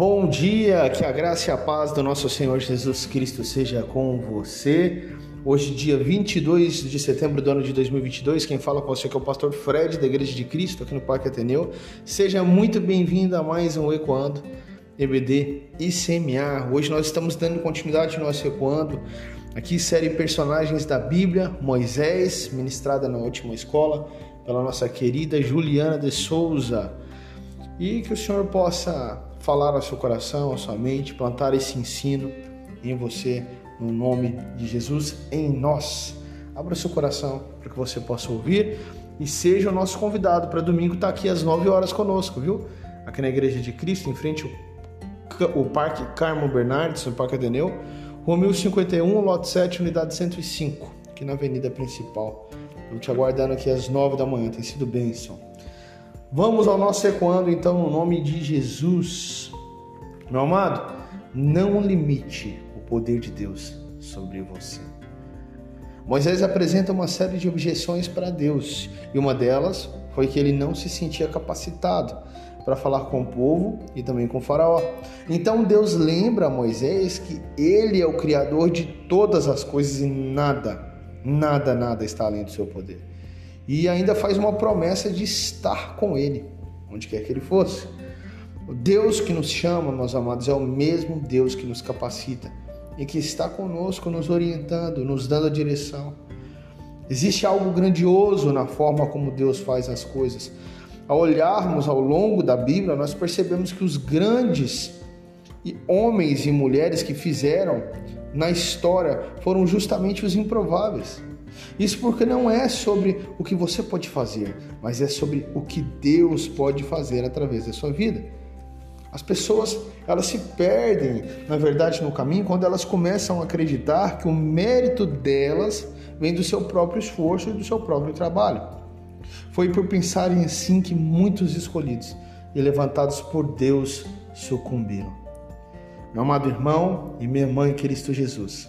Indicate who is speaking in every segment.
Speaker 1: Bom dia, que a graça e a paz do nosso Senhor Jesus Cristo seja com você. Hoje, dia 22 de setembro do ano de 2022, quem fala com você é o pastor Fred, da Igreja de Cristo, aqui no Parque Ateneu. Seja muito bem-vindo a mais um Ecoando EBD ICMA. Hoje nós estamos dando continuidade ao nosso Ecoando, aqui série Personagens da Bíblia, Moisés, ministrada na última escola pela nossa querida Juliana de Souza. E que o Senhor possa falar ao seu coração, à sua mente, plantar esse ensino em você, no nome de Jesus, em nós. Abra seu coração para que você possa ouvir e seja o nosso convidado para domingo estar tá aqui às 9 horas conosco, viu? Aqui na Igreja de Cristo, em frente ao Parque Carmo Bernardes, no Parque Adeneu, Rua 1051, lote 7, unidade 105, aqui na Avenida Principal. Eu te aguardando aqui às 9 da manhã, tem sido bênção. Vamos ao nosso ecoando então no nome de Jesus. Meu amado, não limite o poder de Deus sobre você. Moisés apresenta uma série de objeções para Deus e uma delas foi que ele não se sentia capacitado para falar com o povo e também com faraó. Então Deus lembra a Moisés que ele é o criador de todas as coisas e nada, nada, nada está além do seu poder e ainda faz uma promessa de estar com Ele, onde quer que Ele fosse. O Deus que nos chama, meus amados, é o mesmo Deus que nos capacita e que está conosco, nos orientando, nos dando a direção. Existe algo grandioso na forma como Deus faz as coisas. Ao olharmos ao longo da Bíblia, nós percebemos que os grandes homens e mulheres que fizeram na história foram justamente os improváveis. Isso porque não é sobre o que você pode fazer, mas é sobre o que Deus pode fazer através da sua vida. As pessoas, elas se perdem, na verdade, no caminho quando elas começam a acreditar que o mérito delas vem do seu próprio esforço e do seu próprio trabalho. Foi por pensarem assim que muitos escolhidos e levantados por Deus sucumbiram. Meu amado irmão e minha mãe, Cristo Jesus,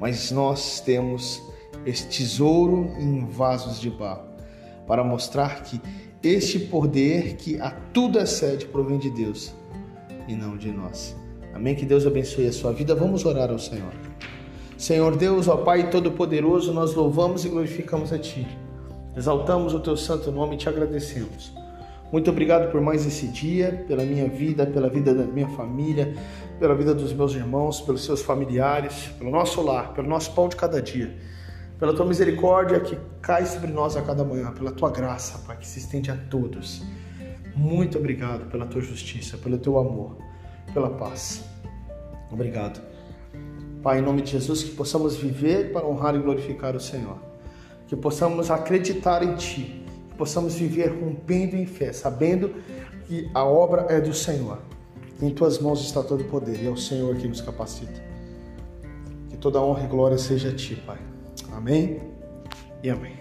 Speaker 1: mas nós temos este tesouro em vasos de barro, para mostrar que este poder que a tudo excede provém de Deus e não de nós. Amém? Que Deus abençoe a sua vida. Vamos orar ao Senhor. Senhor Deus, ó Pai Todo-Poderoso, nós louvamos e glorificamos a Ti. Exaltamos o Teu santo nome e te agradecemos. Muito obrigado por mais esse dia, pela minha vida, pela vida da minha família, pela vida dos meus irmãos, pelos seus familiares, pelo nosso lar, pelo nosso pão de cada dia pela tua misericórdia que cai sobre nós a cada manhã, pela tua graça, Pai, que se estende a todos. Muito obrigado pela tua justiça, pelo teu amor, pela paz. Obrigado. Pai, em nome de Jesus, que possamos viver para honrar e glorificar o Senhor. Que possamos acreditar em Ti. Que possamos viver rompendo em fé, sabendo que a obra é do Senhor. Em Tuas mãos está todo o poder e é o Senhor que nos capacita. Que toda honra e glória seja a Ti, Pai. Amém e amém.